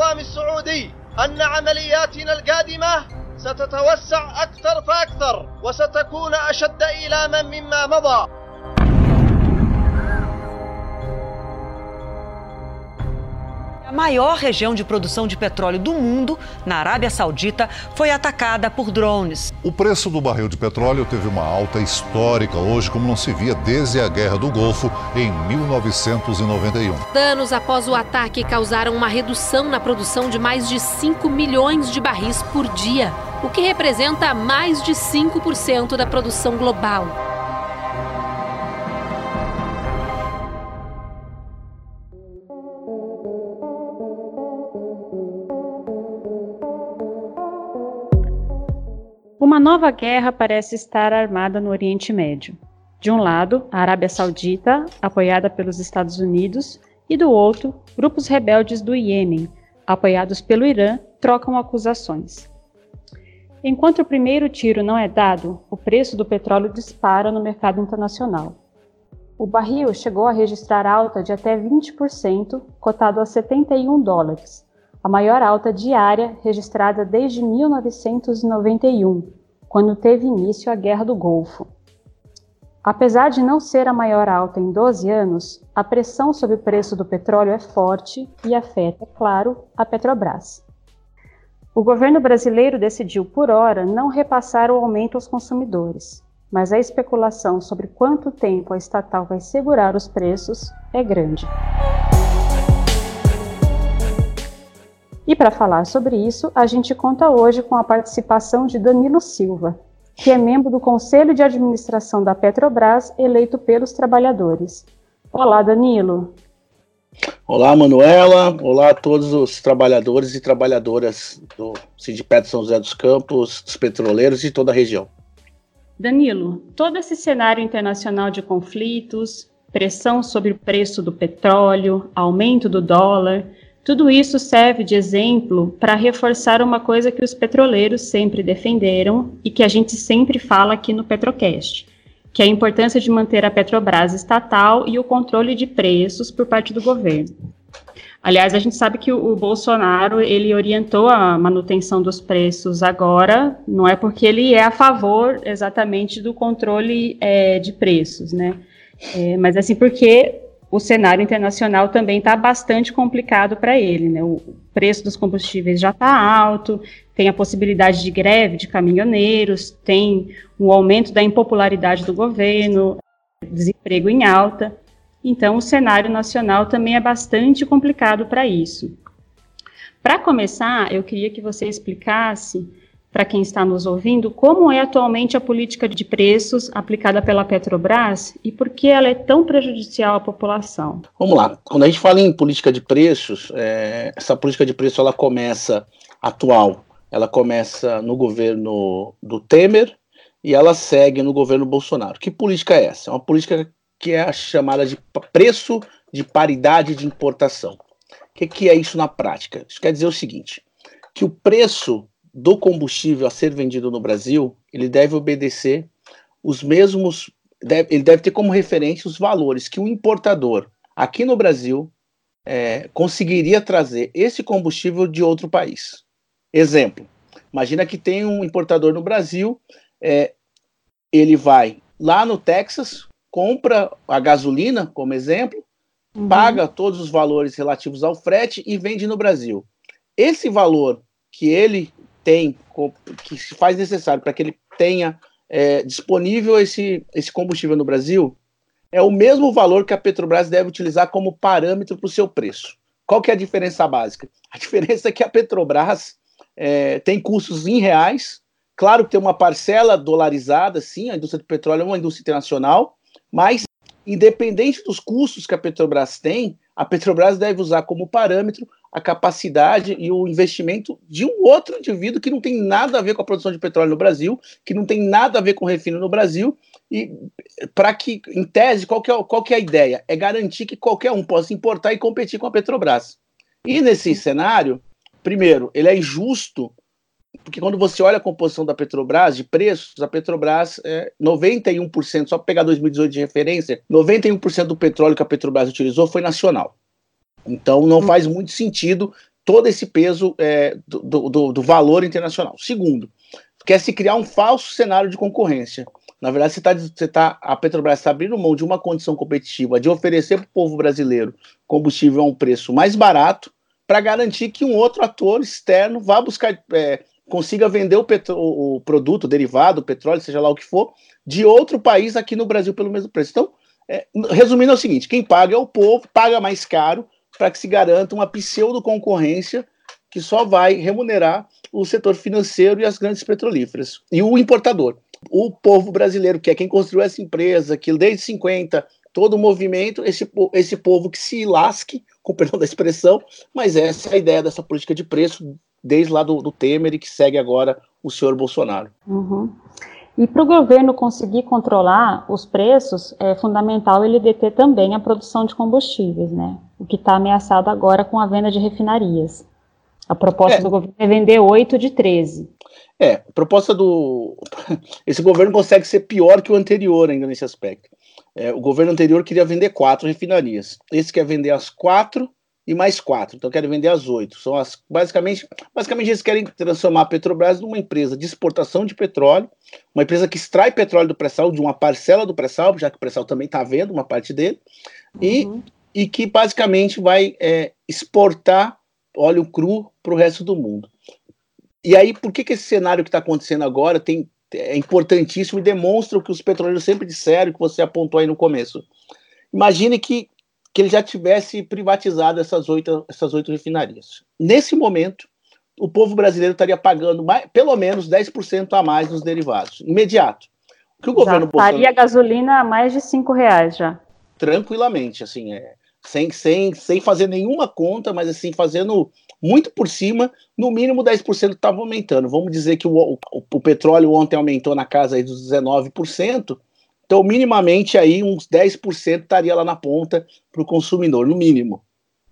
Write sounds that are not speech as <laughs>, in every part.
النظام السعودي أن عملياتنا القادمة ستتوسع أكثر فأكثر وستكون أشد إيلاما مما مضى. A maior região de produção de petróleo do mundo, na Arábia Saudita, foi atacada por drones. O preço do barril de petróleo teve uma alta histórica hoje, como não se via desde a Guerra do Golfo em 1991. Danos após o ataque causaram uma redução na produção de mais de 5 milhões de barris por dia, o que representa mais de 5% da produção global. Uma nova guerra parece estar armada no Oriente Médio. De um lado, a Arábia Saudita, apoiada pelos Estados Unidos, e do outro, grupos rebeldes do Iêmen, apoiados pelo Irã, trocam acusações. Enquanto o primeiro tiro não é dado, o preço do petróleo dispara no mercado internacional. O barril chegou a registrar alta de até 20%, cotado a 71 dólares, a maior alta diária registrada desde 1991, quando teve início a Guerra do Golfo. Apesar de não ser a maior alta em 12 anos, a pressão sobre o preço do petróleo é forte e afeta, é claro, a Petrobras. O governo brasileiro decidiu, por hora, não repassar o aumento aos consumidores, mas a especulação sobre quanto tempo a estatal vai segurar os preços é grande. E para falar sobre isso, a gente conta hoje com a participação de Danilo Silva, que é membro do Conselho de Administração da Petrobras, eleito pelos trabalhadores. Olá, Danilo. Olá, Manuela. Olá a todos os trabalhadores e trabalhadoras do Sindipet São José dos Campos, dos petroleiros de toda a região. Danilo, todo esse cenário internacional de conflitos, pressão sobre o preço do petróleo, aumento do dólar, tudo isso serve de exemplo para reforçar uma coisa que os petroleiros sempre defenderam e que a gente sempre fala aqui no Petrocast, que é a importância de manter a Petrobras estatal e o controle de preços por parte do governo. Aliás, a gente sabe que o, Bolsonaro ele orientou a manutenção dos preços agora, não é porque ele é a favor exatamente do controle é, de preços, né? É, mas assim porque o cenário internacional também está bastante complicado para ele. Né? O preço dos combustíveis já está alto, tem a possibilidade de greve de caminhoneiros, tem o aumento da impopularidade do governo, desemprego em alta. Então, o cenário nacional também é bastante complicado para isso. Para começar, eu queria que você explicasse para quem está nos ouvindo, como é atualmente a política de preços aplicada pela Petrobras e por que ela é tão prejudicial à população? Vamos lá. Quando a gente fala em política de preços, é, essa política de preço ela começa atual, ela começa no governo do Temer e ela segue no governo Bolsonaro. Que política é essa? É uma política que é chamada de preço de paridade de importação. O que, que é isso na prática? Isso quer dizer o seguinte: que o preço do combustível a ser vendido no Brasil, ele deve obedecer os mesmos, deve, ele deve ter como referência os valores que o importador aqui no Brasil é, conseguiria trazer esse combustível de outro país. Exemplo: imagina que tem um importador no Brasil, é, ele vai lá no Texas, compra a gasolina, como exemplo, uhum. paga todos os valores relativos ao frete e vende no Brasil. Esse valor que ele tem, que se faz necessário para que ele tenha é, disponível esse, esse combustível no Brasil, é o mesmo valor que a Petrobras deve utilizar como parâmetro para o seu preço. Qual que é a diferença básica? A diferença é que a Petrobras é, tem custos em reais, claro que tem uma parcela dolarizada, sim, a indústria do petróleo é uma indústria internacional, mas independente dos custos que a Petrobras tem, a Petrobras deve usar como parâmetro a capacidade e o investimento de um outro indivíduo que não tem nada a ver com a produção de petróleo no Brasil, que não tem nada a ver com refino no Brasil, e para que, em tese, qual que, é, qual que é a ideia? É garantir que qualquer um possa importar e competir com a Petrobras. E nesse cenário, primeiro, ele é injusto, porque quando você olha a composição da Petrobras, de preços, a Petrobras é 91%, só pegar 2018 de referência, 91% do petróleo que a Petrobras utilizou foi nacional. Então não faz muito sentido todo esse peso é, do, do, do, valor internacional. Segundo, quer se criar um falso cenário de concorrência. Na verdade, você tá, você tá, a Petrobras está abrindo mão de uma condição competitiva de oferecer para o povo brasileiro combustível a um preço mais barato para garantir que um outro ator externo vá buscar, é, consiga vender o, petro, o, produto, derivado, o petróleo, seja lá o que for, de outro país aqui no Brasil pelo mesmo preço. Então, é, resumindo é o seguinte: quem paga é o povo, paga mais caro para que se garanta uma pseudo concorrência que só vai remunerar o setor financeiro e as grandes petrolíferas. E o importador. O povo brasileiro, que é quem construiu essa empresa, que desde 50 todo o movimento, esse, esse povo que se lasque, <laughs> com perdão da expressão, mas essa é a ideia dessa política de preço desde lá do, do Temer e que segue agora o senhor Bolsonaro. Uhum. E para o governo conseguir controlar os preços, é fundamental ele deter também a produção de combustíveis, né? O que está ameaçado agora com a venda de refinarias. A proposta é. do governo é vender 8 de 13. É, a proposta do. Esse governo consegue ser pior que o anterior ainda nesse aspecto. É, o governo anterior queria vender quatro refinarias. Esse quer vender as quatro e mais quatro. Então querem vender as oito. São as basicamente, basicamente eles querem transformar a Petrobras numa empresa de exportação de petróleo, uma empresa que extrai petróleo do pré-sal, de uma parcela do pré-sal, já que o pré-sal também está vendo uma parte dele, uhum. e, e que basicamente vai é, exportar óleo cru para o resto do mundo. E aí, por que, que esse cenário que está acontecendo agora tem, é importantíssimo e demonstra o que os petroleiros sempre disseram, que você apontou aí no começo? Imagine que que ele já tivesse privatizado essas oito, essas oito refinarias. Nesse momento, o povo brasileiro estaria pagando mais, pelo menos 10% a mais nos derivados, imediato. O que o governo já Bolsonaro... a gasolina a mais de cinco reais já. Tranquilamente, assim, é, sem, sem, sem fazer nenhuma conta, mas assim, fazendo muito por cima, no mínimo 10% estava aumentando. Vamos dizer que o, o, o, petróleo ontem aumentou na casa aí dos 19%, então, minimamente, aí uns 10% estaria lá na ponta para o consumidor, no mínimo.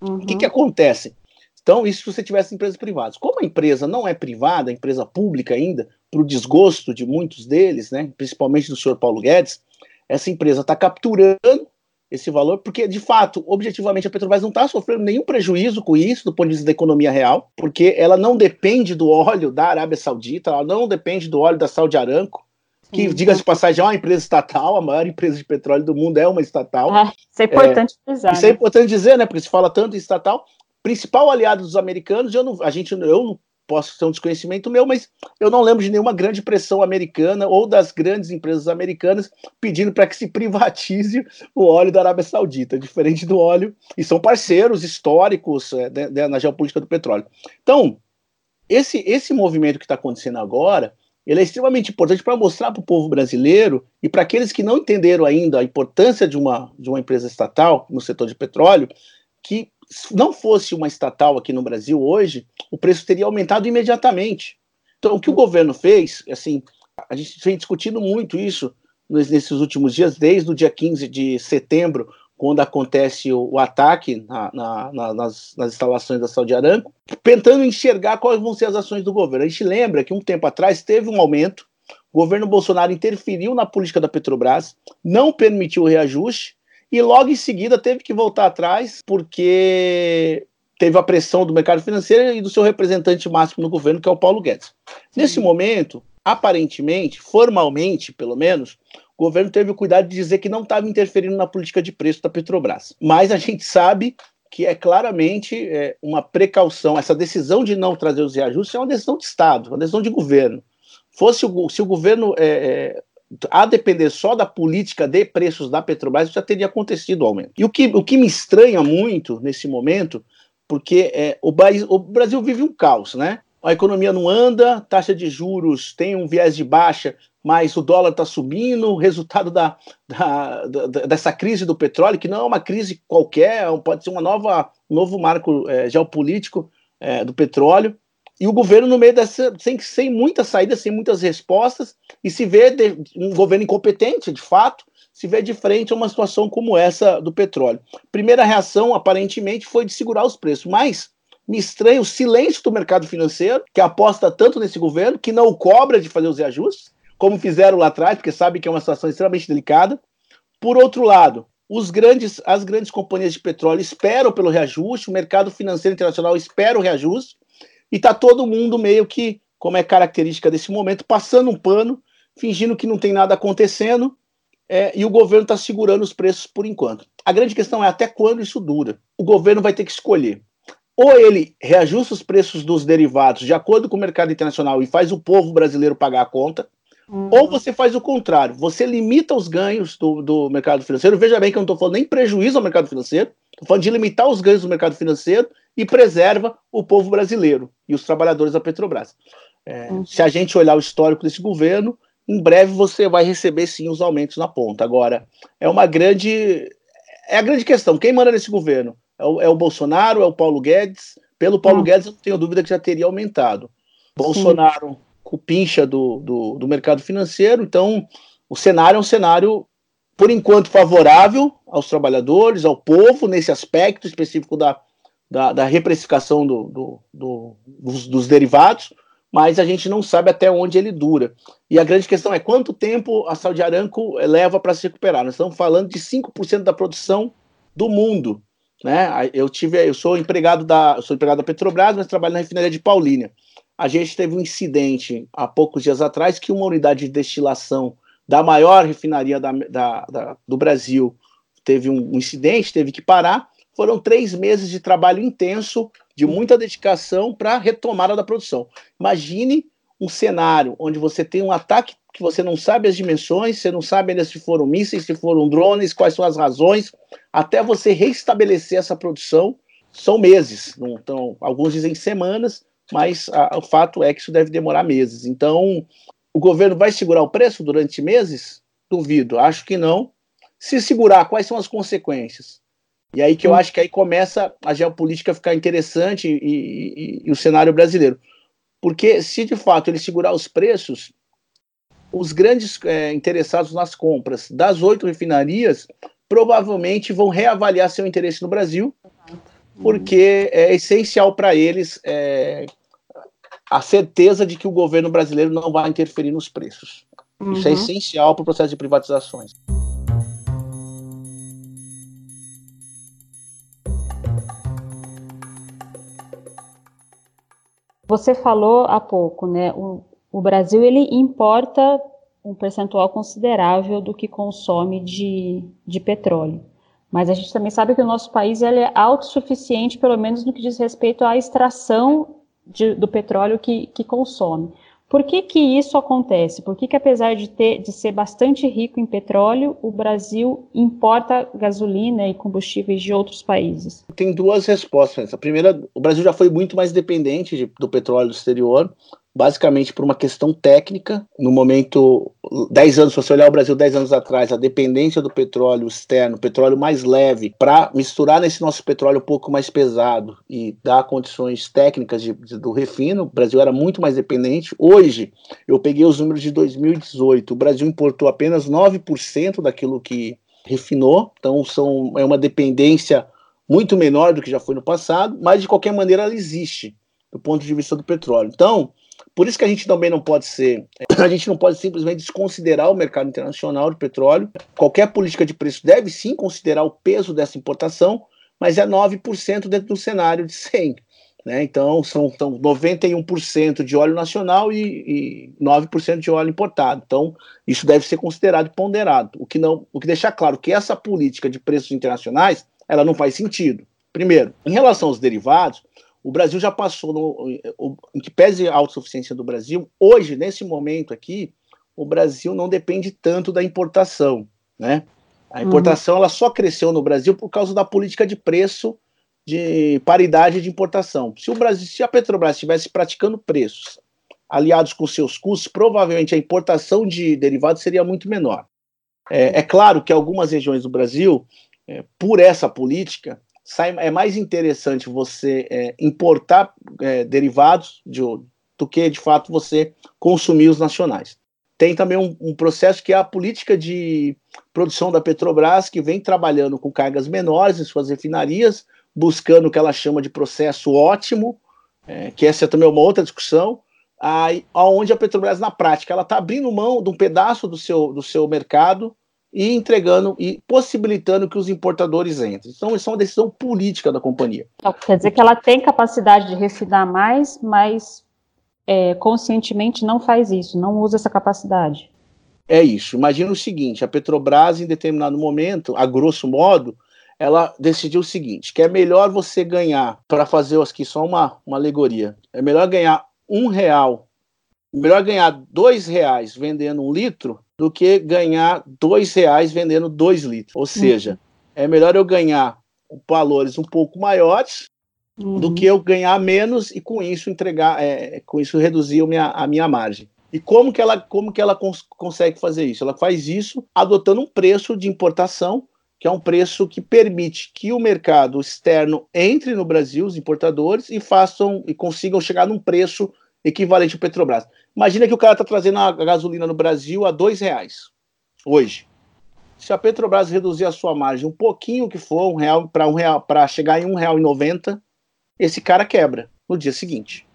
Uhum. O que, que acontece? Então, isso se você tivesse empresas privadas. Como a empresa não é privada, a empresa pública ainda, para o desgosto de muitos deles, né, principalmente do senhor Paulo Guedes, essa empresa está capturando esse valor, porque, de fato, objetivamente, a Petrobras não está sofrendo nenhum prejuízo com isso, do ponto de vista da economia real, porque ela não depende do óleo da Arábia Saudita, ela não depende do óleo da Saudi Aramco, que, diga-se de passagem, é uma empresa estatal, a maior empresa de petróleo do mundo é uma estatal. É, isso é importante é, frisar. Isso é né? é importante dizer, né? Porque se fala tanto em estatal. Principal aliado dos americanos, eu não, a gente, eu não posso ter um desconhecimento meu, mas eu não lembro de nenhuma grande pressão americana ou das grandes empresas americanas pedindo para que se privatize o óleo da Arábia Saudita, diferente do óleo, e são parceiros históricos é, de, de, na geopolítica do petróleo. Então, esse, esse movimento que está acontecendo agora ele é extremamente importante para mostrar para o povo brasileiro e para aqueles que não entenderam ainda a importância de uma, de uma empresa estatal no setor de petróleo, que se não fosse uma estatal aqui no Brasil hoje, o preço teria aumentado imediatamente. Então, o que o governo fez, assim, a gente vem discutindo muito isso nesses últimos dias, desde o dia 15 de setembro, quando acontece o, o ataque na, na, na, nas, nas, instalações da Saudi Aramco, tentando enxergar quais vão ser as ações do governo. A gente lembra que um tempo atrás teve um aumento, o governo Bolsonaro interferiu na política da Petrobras, não permitiu o reajuste, e logo em seguida teve que voltar atrás, porque teve a pressão do mercado financeiro e do seu representante máximo no governo, que é o Paulo Guedes. Nesse momento, aparentemente, formalmente, pelo menos, o governo teve o cuidado de dizer que não estava interferindo na política de preço da Petrobras. Mas a gente sabe que é claramente é, uma precaução. Essa decisão de não trazer os reajustes é uma decisão de Estado, uma decisão de governo. Fosse o, se o governo é, é, a depender só da política de preços da Petrobras, já teria acontecido o aumento. E o que, o que me estranha muito nesse momento, porque é, o, o Brasil vive um caos, né? A economia não anda, taxa de juros tem um viés de baixa, mas o dólar está subindo, resultado da, da, da, dessa crise do petróleo, que não é uma crise qualquer, é pode ser uma nova, um novo marco é, geopolítico é, do petróleo. E o governo, no meio dessa, sem, sem muitas saídas, sem muitas respostas, e se vê de, um governo incompetente, de fato, se vê de frente a uma situação como essa do petróleo. Primeira reação, aparentemente, foi de segurar os preços, mas me estranha o silêncio do mercado financeiro, que aposta tanto nesse governo, que não cobra de fazer os reajustes, como fizeram lá atrás, porque sabe que é uma situação extremamente delicada. Por outro lado, os grandes, as grandes companhias de petróleo esperam pelo reajuste, o mercado financeiro internacional espera o reajuste, e está todo mundo meio que, como é característica desse momento, passando um pano, fingindo que não tem nada acontecendo, é, e o governo está segurando os preços por enquanto. A grande questão é até quando isso dura. O governo vai ter que escolher. Ou ele reajusta os preços dos derivados de acordo com o mercado internacional e faz o povo brasileiro pagar a conta, uhum. ou você faz o contrário, você limita os ganhos do, do mercado financeiro. Veja bem que eu não estou falando nem prejuízo ao mercado financeiro, estou falando de limitar os ganhos do mercado financeiro e preserva o povo brasileiro e os trabalhadores da Petrobras. É, uhum. Se a gente olhar o histórico desse governo, em breve você vai receber sim os aumentos na ponta. Agora, é uma grande. É a grande questão. Quem manda nesse governo? É o, é o Bolsonaro, é o Paulo Guedes? Pelo Paulo hum. Guedes, eu não tenho dúvida que já teria aumentado. Bolsonaro, com pincha do, do, do mercado financeiro, então o cenário é um cenário, por enquanto, favorável aos trabalhadores, ao povo, nesse aspecto específico da, da, da reprecificação do, do, do dos, dos, derivados, mas a gente não sabe até onde ele dura. E a grande questão é quanto tempo a Saudi Aramco leva para se recuperar. Nós estamos falando de 5% da produção do mundo. Né? Eu tive, eu sou empregado da, sou empregado da Petrobras, mas trabalho na refinaria de Paulínia. A gente teve um incidente há poucos dias atrás que uma unidade de destilação da maior refinaria da, da, da, do Brasil teve um incidente, teve que parar. Foram três meses de trabalho intenso de muita dedicação para a retomada da produção. Imagine um cenário onde você tem um ataque que você não sabe as dimensões, você não sabe ainda se foram mísseis, se foram drones, quais são as razões, até você restabelecer essa produção, são meses. Então, alguns dizem semanas, mas a, o fato é que isso deve demorar meses. Então, o governo vai segurar o preço durante meses? Duvido, acho que não. Se segurar, quais são as consequências? E aí que eu acho que aí começa a geopolítica a ficar interessante e, e, e o cenário brasileiro. Porque se de fato ele segurar os preços, os grandes é, interessados nas compras das oito refinarias provavelmente vão reavaliar seu interesse no Brasil, porque é essencial para eles é, a certeza de que o governo brasileiro não vai interferir nos preços. Uhum. Isso é uhum. essencial para o processo de privatizações. Você falou há pouco, né? O, o Brasil ele importa um percentual considerável do que consome de, de petróleo. Mas a gente também sabe que o nosso país ele é autossuficiente, pelo menos no que diz respeito à extração de, do petróleo que, que consome. Por que, que isso acontece? Por que, que apesar de, ter, de ser bastante rico em petróleo, o Brasil importa gasolina e combustíveis de outros países? Tem duas respostas. A primeira, o Brasil já foi muito mais dependente de, do petróleo exterior basicamente por uma questão técnica. No momento, 10 anos, se você olhar o Brasil 10 anos atrás, a dependência do petróleo externo, petróleo mais leve, para misturar nesse nosso petróleo um pouco mais pesado e dar condições técnicas de, de, do refino, o Brasil era muito mais dependente. Hoje, eu peguei os números de 2018, o Brasil importou apenas 9% daquilo que refinou, então são, é uma dependência muito menor do que já foi no passado, mas de qualquer maneira ela existe do ponto de vista do petróleo. Então, por isso que a gente também não pode ser, a gente não pode simplesmente desconsiderar o mercado internacional de petróleo. Qualquer política de preço deve sim considerar o peso dessa importação, mas é 9% dentro do cenário de 100. Né? Então, são, são 91% de óleo nacional e, e 9% de óleo importado. Então, isso deve ser considerado e ponderado. O que, não, o que deixa claro que essa política de preços internacionais ela não faz sentido. Primeiro, em relação aos derivados, o Brasil já passou, no, em que pese a autossuficiência do Brasil, hoje, nesse momento aqui, o Brasil não depende tanto da importação, né? A importação uhum. ela só cresceu no Brasil por causa da política de preço de paridade de importação. Se o Brasil, se a Petrobras estivesse praticando preços aliados com seus custos, provavelmente a importação de derivados seria muito menor. É, é claro que algumas regiões do Brasil, é, por essa política, sai, é mais interessante você é, importar é, derivados de, do que, de fato, você consumir os nacionais. Tem também um, um, processo que é a política de produção da Petrobras, que vem trabalhando com cargas menores em suas refinarias, buscando o que ela chama de processo ótimo, é, que essa é também uma outra discussão, aí, onde a Petrobras, na prática, ela está abrindo mão de um pedaço do seu, do seu mercado e entregando e possibilitando que os importadores entrem. Então, isso é uma decisão política da companhia. Então, quer dizer que ela tem capacidade de refinar mais, mas é, conscientemente não faz isso, não usa essa capacidade. É isso. Imagina o seguinte: a Petrobras, em determinado momento, a grosso modo, ela decidiu o seguinte: que é melhor você ganhar, para fazer aqui só uma, uma alegoria, é melhor ganhar um real, melhor ganhar dois reais vendendo um litro do que ganhar dois reais vendendo dois litros. Ou seja, uhum. é melhor eu ganhar valores um pouco maiores uhum. do que eu ganhar menos e com isso entregar, é, com isso reduzir a minha, a minha margem. E como que ela, como que ela cons consegue fazer isso? Ela faz isso adotando um preço de importação, que é um preço que permite que o mercado externo entre no Brasil, os importadores, e façam e consigam chegar num preço equivalente ao Petrobras. Imagina que o cara está trazendo a gasolina no Brasil a dois reais hoje. Se a Petrobras reduzir a sua margem um pouquinho que for, um real para um real para chegar em um real e noventa, esse cara quebra no dia seguinte.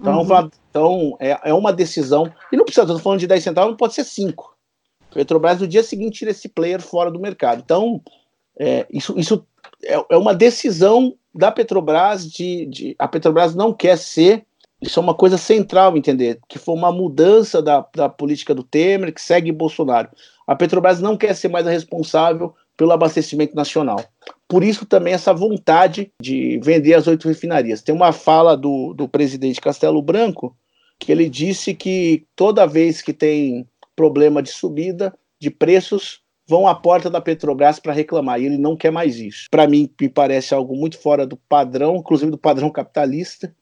Então, uhum. então é, é uma decisão. E não precisa, estou falando de 10 centavos, não pode ser 5. Petrobras no dia seguinte tira esse player fora do mercado. Então, é, isso, isso é, é, uma decisão da Petrobras de, de, A Petrobras não quer ser isso é uma coisa central, entender, que foi uma mudança da, da política do Temer, que segue Bolsonaro. A Petrobras não quer ser mais a responsável pelo abastecimento nacional. Por isso também essa vontade de vender as oito refinarias. Tem uma fala do, do presidente Castelo Branco que ele disse que toda vez que tem problema de subida de preços, vão à porta da Petrobras para reclamar, e ele não quer mais isso. Para mim, me parece algo muito fora do padrão, inclusive do padrão capitalista,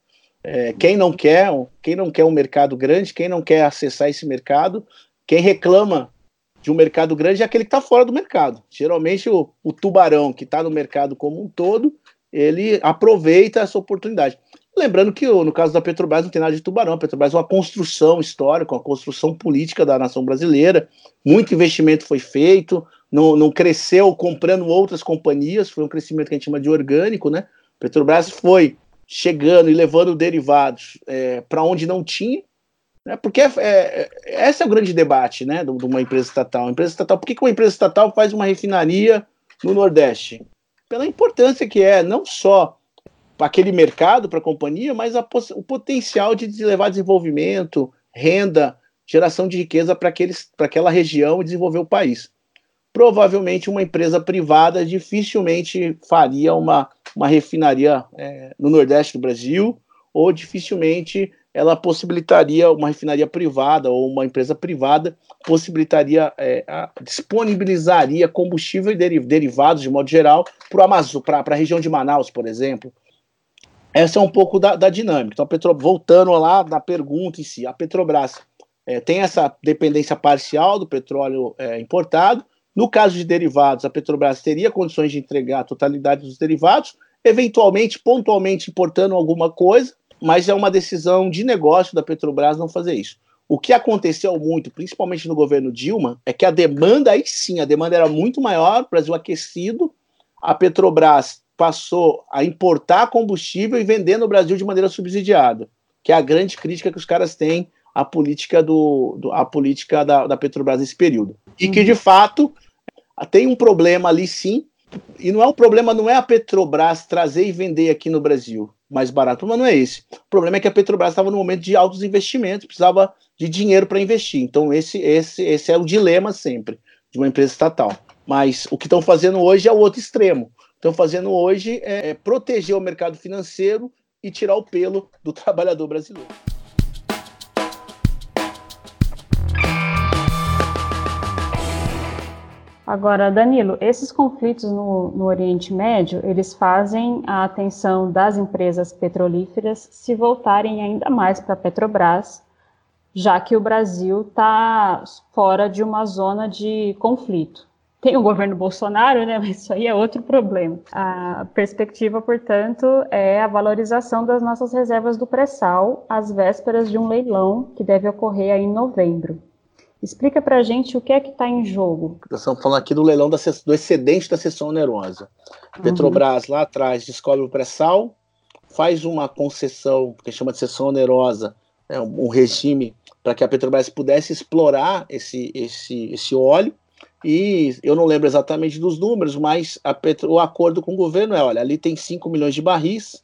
é, quem não quer, quem não quer um mercado grande, quem não quer acessar esse mercado, quem reclama de um mercado grande é aquele que está fora do mercado. Geralmente o, o tubarão que está no mercado como um todo, ele aproveita essa oportunidade. Lembrando que no caso da Petrobras não tem nada de tubarão, a Petrobras é uma construção histórica, uma construção política da nação brasileira, muito investimento foi feito, não, não cresceu comprando outras companhias, foi um crescimento que a gente chama de orgânico, né? Petrobras foi chegando e levando derivados é, para onde não tinha, né? porque é, é, esse é o grande debate né, de, uma empresa estatal. Empresa estatal. Por que, que uma empresa estatal faz uma refinaria no Nordeste? Pela importância que é, não só para aquele mercado, para a companhia, mas a, o potencial de levar desenvolvimento, renda, geração de riqueza para aquela região e desenvolver o país. Provavelmente uma empresa privada dificilmente faria uma uma refinaria é, no Nordeste do Brasil, ou dificilmente ela possibilitaria uma refinaria privada ou uma empresa privada possibilitaria é, a, disponibilizaria combustível e deri derivados de modo geral para a região de Manaus, por exemplo. Essa é um pouco da, da dinâmica. Então, Petro, voltando lá na pergunta em si, a Petrobras é, tem essa dependência parcial do petróleo é, importado. No caso de derivados, a Petrobras teria condições de entregar a totalidade dos derivados, eventualmente, pontualmente importando alguma coisa, mas é uma decisão de negócio da Petrobras não fazer isso. O que aconteceu muito, principalmente no governo Dilma, é que a demanda, aí sim, a demanda era muito maior, o Brasil aquecido, a Petrobras passou a importar combustível e vender no Brasil de maneira subsidiada, que é a grande crítica que os caras têm à política, do, do à política da, da Petrobras nesse período. E que, de fato, tem um problema ali sim, e não é o problema, não é a Petrobras trazer e vender aqui no Brasil mais barato, mas não é esse. O problema é que a Petrobras estava no momento de altos investimentos, precisava de dinheiro para investir. Então esse, esse, esse é o dilema sempre de uma empresa estatal. Mas o que estão fazendo hoje é o outro extremo. Estão fazendo hoje é, é proteger o mercado financeiro e tirar o pelo do <laughs> trabalhador brasileiro. Agora, Danilo, esses conflitos no, no, Oriente Médio, eles fazem a atenção das empresas petrolíferas se voltarem ainda mais para a Petrobras, já que o Brasil está fora de uma zona de conflito. Tem o governo Bolsonaro, né, <laughs> mas isso aí é outro problema. A perspectiva, portanto, é a valorização das nossas reservas do pré-sal às vésperas de um leilão que deve ocorrer em novembro. Explica para a gente o que é que está em jogo. Estamos falando aqui do leilão da, do excedente da sessão onerosa. Uhum. Petrobras lá atrás descobre o pré-sal, faz uma concessão que chama de sessão onerosa, é um, um regime para que a Petrobras pudesse explorar esse, esse, esse óleo E eu não lembro exatamente dos números, mas Petro, o acordo com o governo é: olha, ali tem 5 milhões de barris,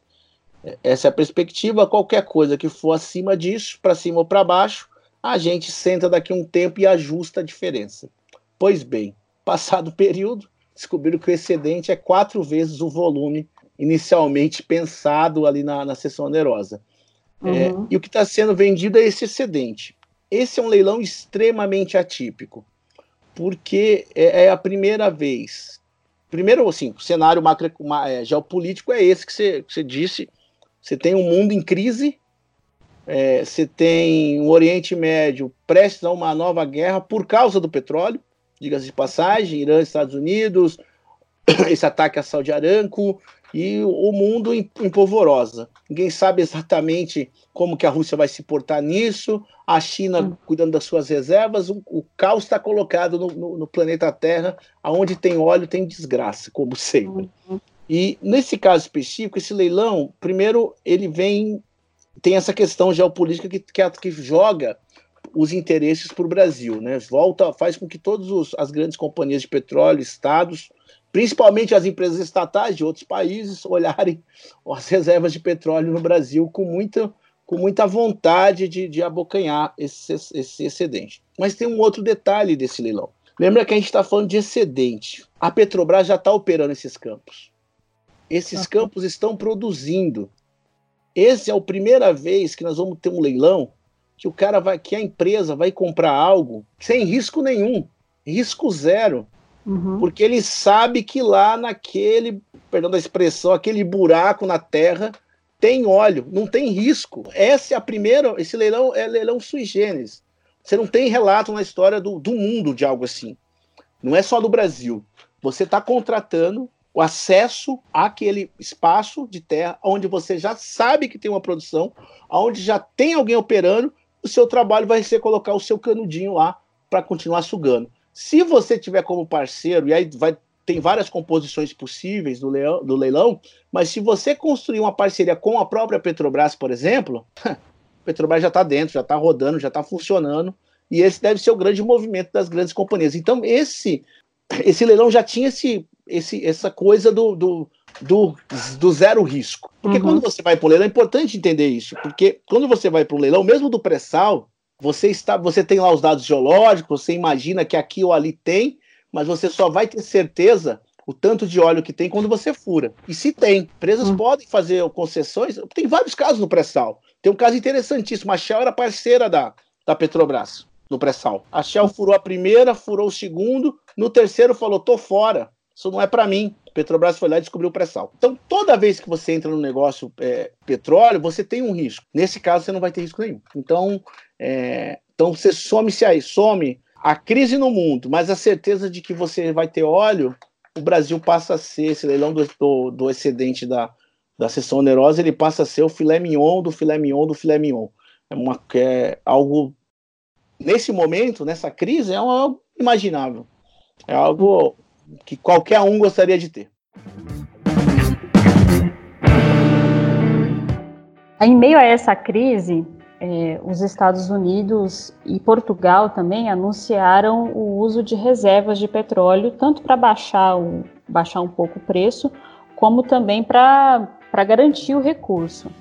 essa é a perspectiva. Qualquer coisa que for acima disso, para cima ou para baixo, a gente senta daqui um tempo e ajusta a diferença. Pois bem, passado o período, descobriram que o excedente é quatro vezes o volume inicialmente pensado ali na, na sessão onerosa. É, uhum. É, e o que está sendo vendido é esse excedente. Esse é um leilão extremamente atípico, porque é, é a primeira vez. Primeiro, assim, o cenário macro, é, geopolítico é esse que você, que você disse. Você tem um mundo em crise, é, você tem o Oriente Médio prestes a uma nova guerra por causa do petróleo, diga-se de passagem, Irã, Estados Unidos, <coughs> esse ataque a Saudi Aramco, e o mundo em, em polvorosa. Ninguém sabe exatamente como que a Rússia vai se portar nisso, a China hum. cuidando das suas reservas, o, o caos está colocado no, no, no, planeta Terra, aonde tem óleo tem desgraça, como <laughs> sempre. Uhum. E nesse caso específico, esse leilão, primeiro ele vem tem essa questão geopolítica que, que, que joga os interesses para o Brasil, né? Volta, faz com que todas as grandes companhias de petróleo, estados, principalmente as empresas estatais de outros países, <laughs> olharem as reservas de petróleo no Brasil com muita, com muita vontade de, de abocanhar esse, esse excedente. Mas tem um outro detalhe desse leilão. Lembra que a gente está falando de excedente. A Petrobras já está operando esses campos. Esses campos estão produzindo. Essa é a primeira vez que nós vamos ter um leilão que o cara vai, que a empresa vai comprar algo sem risco nenhum, risco zero. Uhum. Porque ele sabe que lá naquele, perdão da expressão, aquele buraco na terra tem óleo, não tem risco. Essa é a primeira, esse leilão é leilão sui generis. Você não tem relato na história do, do mundo de algo assim. Não é só do Brasil. Você está contratando o acesso àquele espaço de terra onde você já sabe que tem uma produção, onde já tem alguém operando, o seu trabalho vai ser colocar o seu canudinho lá para continuar sugando. Se você tiver como parceiro, e aí vai, tem várias composições possíveis do leilão, do leilão, mas se você construir uma parceria com a própria Petrobras, por exemplo, <laughs> Petrobras já está dentro, já está rodando, já está funcionando, e esse deve ser o grande movimento das grandes companhias. Então, esse, esse leilão já tinha esse, esse, essa coisa do, do, do, do zero risco. Porque uhum. quando você vai para o leilão, é importante entender isso, porque quando você vai para um leilão, mesmo do pré-sal, você está, você tem lá os dados geológicos, você imagina que aqui ou ali tem, mas você só vai ter certeza o tanto de óleo que tem quando você fura. E se tem, empresas hum. podem fazer concessões. Tem vários casos no pré-sal. Tem um caso interessantíssimo. A Shell era parceira da, da Petrobras no pré-sal. A Shell furou a primeira, furou o segundo, no terceiro falou: tô fora. Isso não é para mim. Petrobras foi lá e descobriu o pré-sal. Então, toda vez que você entra no negócio é, petróleo, você tem um risco. Nesse caso, você não vai ter risco nenhum. Então, é, então você some-se aí, some a crise no mundo, mas a certeza de que você vai ter óleo, o Brasil passa a ser, esse leilão do, do, do excedente da, da sessão onerosa, ele passa a ser o filé mignon do filé mignon do filé mignon. É, uma, é algo, nesse momento, nessa crise, é algo imaginável. É algo que qualquer um gostaria de ter. Em meio a essa crise, eh, os Estados Unidos e Portugal também anunciaram o uso de reservas de petróleo, tanto para baixar, baixar um pouco o preço, como também para garantir o recurso.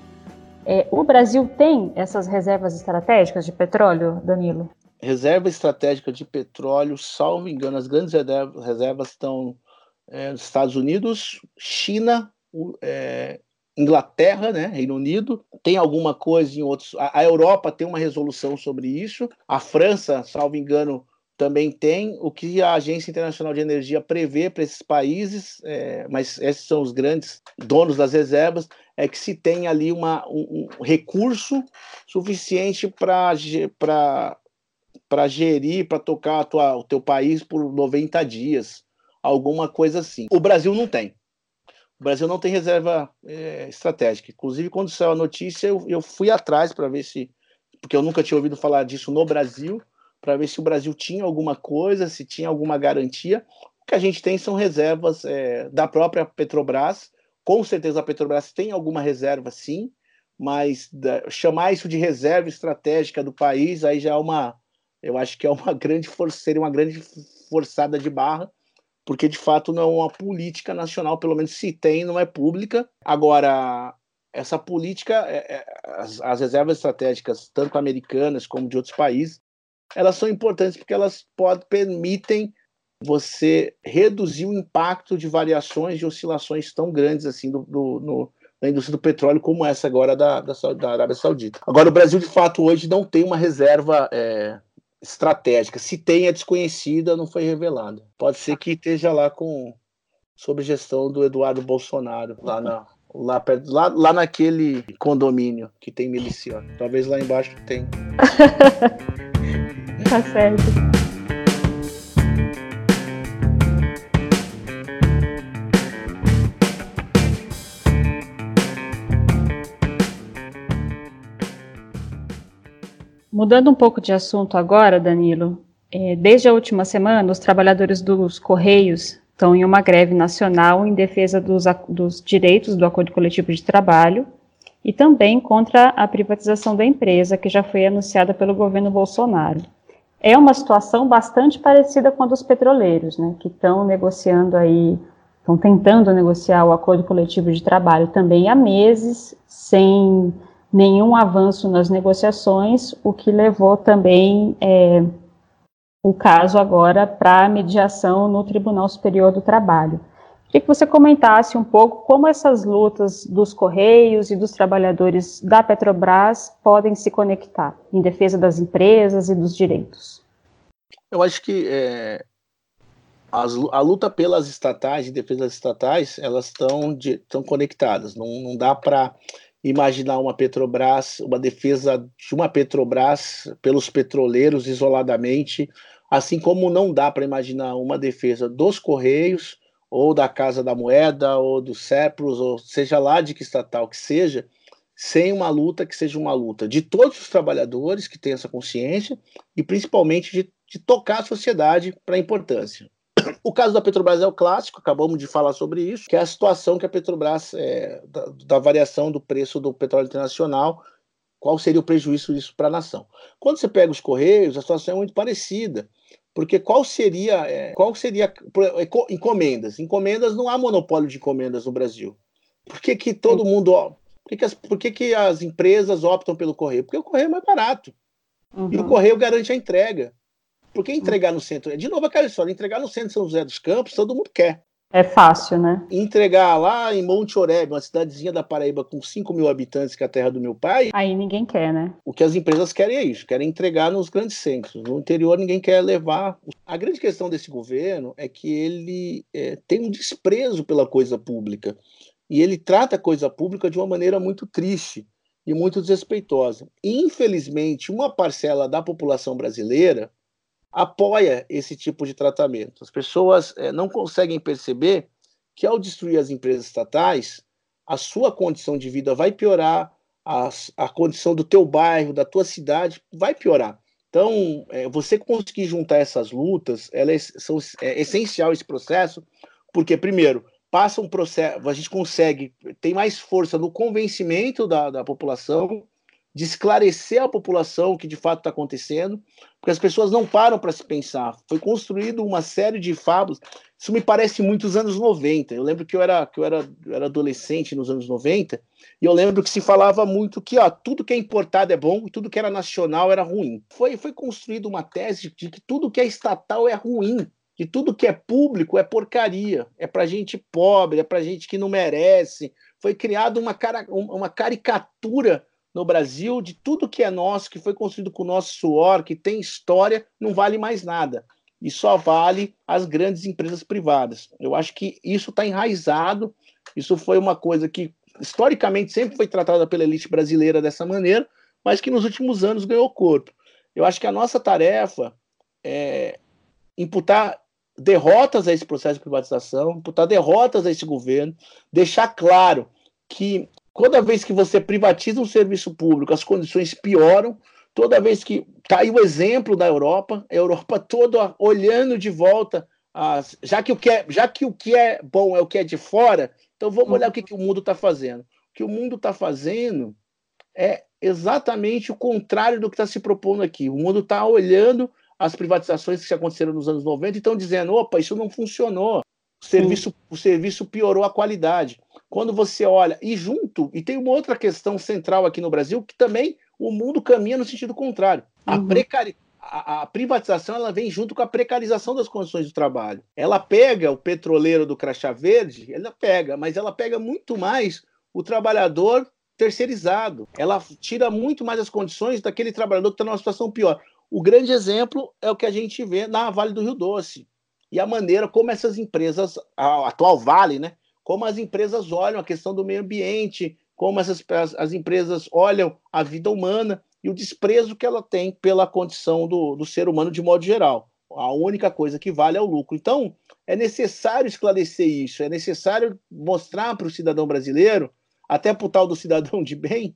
Eh, o Brasil tem essas reservas estratégicas de petróleo, Danilo? Reserva estratégica de petróleo, salvo engano, as grandes reservas estão é, nos Estados Unidos, China, é, Inglaterra, né, Reino Unido, tem alguma coisa em outros. A, a, Europa tem uma resolução sobre isso, a França, salvo engano, também tem. O que a Agência Internacional de Energia prevê para esses países, é, mas esses são os grandes donos das reservas, é que se tem ali uma, um, um recurso suficiente para para gerir, para tocar tua, o teu país por 90 dias, alguma coisa assim. O Brasil não tem. O Brasil não tem reserva é, estratégica. Inclusive, quando saiu a notícia, eu, eu fui atrás para ver se. Porque eu nunca tinha ouvido falar disso no Brasil, para ver se o Brasil tinha alguma coisa, se tinha alguma garantia. O que a gente tem são reservas é, da própria Petrobras. Com certeza a Petrobras tem alguma reserva, sim, mas da, chamar isso de reserva estratégica do país aí já é uma, eu acho que é uma <laughs> grande força, uma grande forçada de barra, porque de fato não é uma política nacional, pelo menos se tem, não é pública. Agora, essa política, é, é, as, as, reservas estratégicas, tanto americanas como de outros países, elas são importantes porque elas podem, permitem você reduzir o impacto de variações de oscilações tão grandes assim do, do no, indústria do petróleo como essa agora da, da, da, Arábia Saudita. Agora, o Brasil, de fato, hoje não tem uma reserva é, estratégica. Se tem, é desconhecida, não foi revelada. Pode ser que esteja lá com sob gestão do Eduardo Bolsonaro, lá na, lá, perto, lá, lá naquele condomínio que tem miliciano. Talvez lá embaixo tem. <laughs> tá certo. Mudando um pouco de assunto agora, Danilo, é, desde a última semana, os trabalhadores dos Correios estão em uma greve nacional em defesa dos, dos direitos do acordo coletivo de trabalho e também contra a privatização da empresa, que já foi anunciada pelo governo Bolsonaro. É uma situação bastante parecida com a dos petroleiros, né, que estão negociando aí, estão tentando negociar o acordo coletivo de trabalho também há meses, sem nenhum avanço nas negociações, o que levou também é, o caso agora para mediação no Tribunal Superior do Trabalho. Queria que você comentasse um pouco como essas lutas dos Correios e dos trabalhadores da Petrobras podem se conectar em defesa das empresas e dos direitos. Eu acho que é, as, a luta pelas estatais e defesa das estatais, elas estão conectadas. Não, não dá para imaginar uma Petrobras, uma defesa de uma Petrobras pelos petroleiros isoladamente, assim como não dá para imaginar uma defesa dos Correios ou da Casa da Moeda ou do CEPROS, ou seja lá de que estatal que seja, sem uma luta que seja uma luta de todos os trabalhadores que têm essa consciência e principalmente de, de tocar a sociedade para a importância. O caso da Petrobras é o clássico, acabamos de falar sobre isso, que é a situação que a Petrobras, é, da, da, variação do preço do petróleo internacional, qual seria o prejuízo disso para a nação. Quando você pega os Correios, a situação é muito parecida, porque qual seria, é, qual seria encomendas? Encomendas, não há monopólio de encomendas no Brasil. Por que, que todo mundo, por que, que, as, por que, que as empresas optam pelo Correio? Porque o Correio é mais barato. Uhum. E o Correio garante a entrega. Porque entregar no centro, de novo aquela história, entregar no centro de São José dos Campos, todo mundo quer. É fácil, né? Entregar lá em Monte Oreb, uma cidadezinha da Paraíba com 5 mil habitantes, que é a terra do meu pai. Aí ninguém quer, né? O que as empresas querem é isso, querem entregar nos grandes centros. No interior ninguém quer levar. A grande questão desse governo é que ele é, tem um desprezo pela coisa pública. E ele trata a coisa pública de uma maneira muito triste e muito desrespeitosa. Infelizmente, uma parcela da população brasileira apoia esse tipo de tratamento. As pessoas é, não conseguem perceber que, ao destruir as empresas estatais, a sua condição de vida vai piorar, a, a condição do teu bairro, da tua cidade vai piorar. Então, é, você conseguir juntar essas lutas, elas são é essencial esse processo, porque primeiro passa um processo, a gente consegue tem mais força no convencimento da, da população de esclarecer a população o que de fato está acontecendo, porque as pessoas não param para se pensar. Foi construído uma série de fábulas. Isso me parece muito os anos 90. Eu lembro que eu era, que eu era, eu era adolescente nos anos 90, e eu lembro que se falava muito que ó, tudo que é importado é bom e tudo que era nacional era ruim. Foi, foi construída uma tese de que tudo que é estatal é ruim, que tudo que é público é porcaria, é para gente pobre, é para gente que não merece. Foi criada uma, uma caricatura no Brasil de tudo que é nosso, que foi construído com o nosso suor, que tem história, não vale mais nada. E só vale as grandes empresas privadas. Eu acho que isso está enraizado, isso foi uma coisa que historicamente sempre foi tratada pela elite brasileira dessa maneira, mas que nos últimos anos ganhou corpo. Eu acho que a nossa tarefa é imputar derrotas a esse processo de privatização, imputar derrotas a esse governo, deixar claro que Toda vez que você privatiza um serviço público, as condições pioram. Toda vez que está aí o exemplo da Europa, a Europa toda olhando de volta, as, já, que o que é, já que o que é bom é o que é de fora, então vamos olhar o que, que o mundo está fazendo. O que o mundo está fazendo é exatamente o contrário do que está se propondo aqui. O mundo está olhando as privatizações que aconteceram nos anos 90 e estão dizendo: opa, isso não funcionou. O serviço, o serviço piorou a qualidade. Quando você olha, e junto, e tem uma outra questão central aqui no Brasil, que também o mundo caminha no sentido contrário. A, uhum. precari, a, a, privatização ela vem junto com a precarização das condições de trabalho. Ela pega o petroleiro do crachá verde, ela pega, mas ela pega muito mais o trabalhador terceirizado. Ela tira muito mais as condições daquele trabalhador que está numa situação pior. O grande exemplo é o que a gente vê na Vale do Rio Doce e a maneira como essas empresas, a atual Vale, né, como as empresas olham a questão do meio ambiente, como essas, as, as empresas olham a vida humana e o desprezo que ela tem pela condição do, do ser humano de modo geral. A única coisa que vale é o lucro. Então, é necessário esclarecer isso, é necessário mostrar para o cidadão brasileiro, até para o tal do cidadão de bem,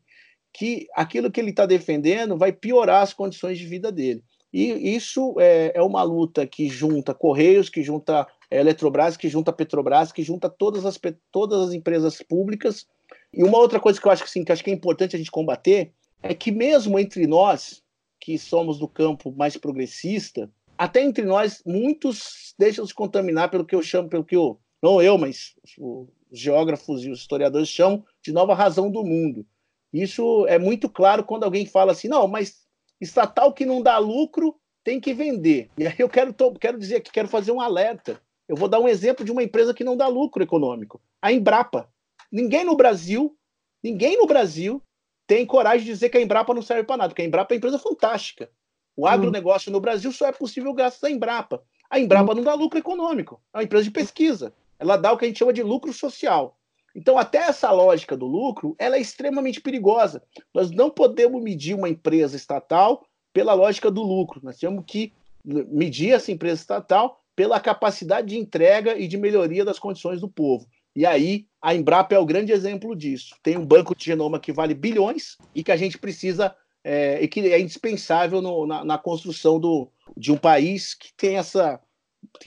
que aquilo que ele está defendendo vai piorar as condições de vida dele. E isso é, é uma luta que junta Correios, que junta é, Eletrobras, que junta Petrobras, que junta todas as, todas as empresas públicas. E uma outra coisa que eu acho que, sim, que acho que é importante a gente combater é que mesmo entre nós, que somos do campo mais progressista, até entre nós, muitos deixam se contaminar pelo que eu chamo, pelo que eu, não eu, mas os geógrafos e os historiadores chamam de nova razão do mundo. Isso é muito claro quando alguém fala assim, não, mas estatal que não dá lucro tem que vender. E aí eu quero, quero dizer aqui, quero fazer um alerta. Eu vou dar um exemplo de uma empresa que não dá lucro econômico, a Embrapa. Ninguém no Brasil, ninguém no Brasil tem coragem de dizer que a Embrapa não serve para nada, porque a Embrapa é uma empresa fantástica. O hum. agronegócio no Brasil só é possível graças à Embrapa. A Embrapa hum. não dá lucro econômico, é uma empresa de pesquisa. Ela dá o que a gente chama de lucro social. Então, até essa lógica do lucro, ela é extremamente perigosa. Nós não podemos medir uma empresa estatal pela lógica do lucro. Nós temos que medir essa empresa estatal pela capacidade de entrega e de melhoria das condições do povo. E aí, a Embrapa é o grande exemplo disso. Tem um banco de genoma que vale bilhões e que a gente precisa, é, e que é indispensável no, na, na, construção do, de um país que tem essa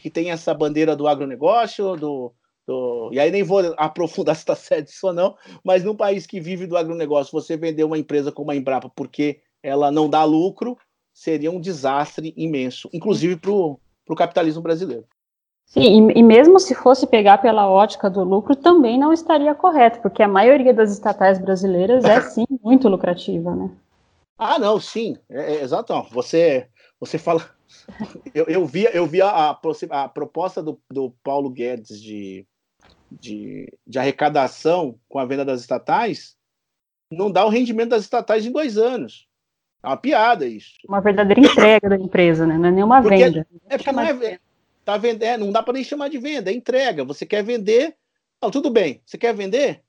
que tem essa bandeira do agronegócio, do, do, e aí nem vou aprofundar <laughs> se está certo isso ou não, mas num país que vive do agronegócio, você vender uma empresa como a Embrapa porque ela não dá lucro, seria um desastre imenso, inclusive para o capitalismo brasileiro. Sim, e, e, mesmo se fosse pegar pela ótica do lucro, também não estaria correto, porque a maioria das estatais brasileiras é <laughs> sim muito lucrativa, né? Ah, não, sim, é, é, exato. Você, você fala. Eu, eu vi, eu vi a, a proposta do, do Paulo Guedes de de, de arrecadação com a venda das estatais não dá o rendimento das estatais em dois anos. É uma piada isso. Uma verdadeira entrega da empresa, né? Não é nenhuma porque, venda. É porque não é, tá vend... É, não dá para nem chamar de venda, é entrega. Você quer vender. Não, tudo bem, você quer vender,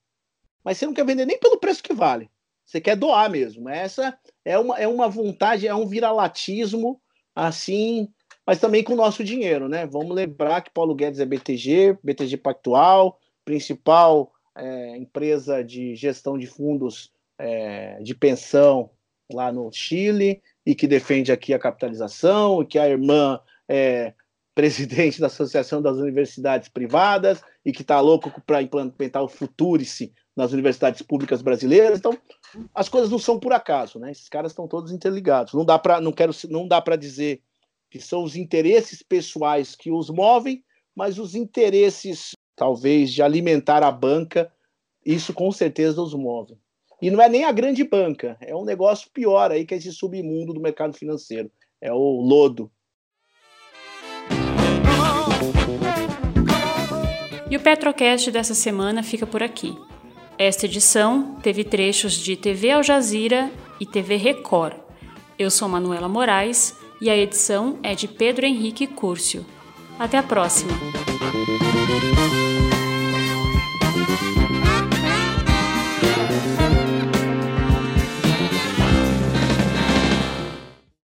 mas você não quer vender nem pelo preço que vale. Você quer doar mesmo. Essa é uma, é uma vontade, é um viralatismo assim mas também com o nosso dinheiro, né? Vamos lembrar que Paulo Guedes é BTG, BTG Pactual, principal é, empresa de gestão de fundos é, de pensão lá no Chile e que defende aqui a capitalização, e que a irmã é <laughs> presidente da Associação das Universidades Privadas e que está louco para implementar o Futurice nas universidades públicas brasileiras. Então, as coisas não são por acaso, né? Esses caras estão todos interligados. Não dá para não quero não dá para dizer que são os interesses pessoais que os movem, mas os interesses, talvez, de alimentar a banca, isso com certeza os move. E não é nem a grande banca, é um negócio pior aí que esse submundo do mercado financeiro, é o lodo. E o Petrocast dessa semana fica por aqui. Esta edição teve trechos de TV Al Jazeera e TV Record. Eu sou Manuela Moraes e a edição é de Pedro Henrique Curcio. Até a próxima!